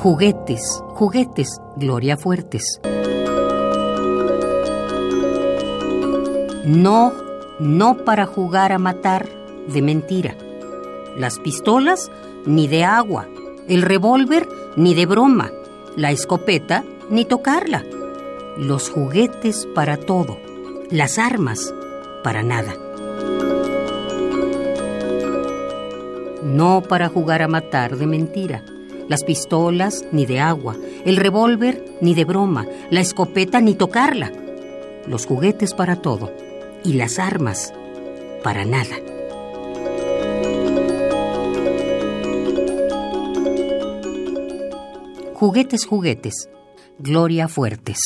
Juguetes, juguetes, Gloria Fuertes. No, no para jugar a matar de mentira. Las pistolas, ni de agua. El revólver, ni de broma. La escopeta, ni tocarla. Los juguetes para todo. Las armas, para nada. No para jugar a matar de mentira. Las pistolas, ni de agua. El revólver, ni de broma. La escopeta, ni tocarla. Los juguetes para todo. Y las armas, para nada. Juguetes, juguetes. Gloria Fuertes.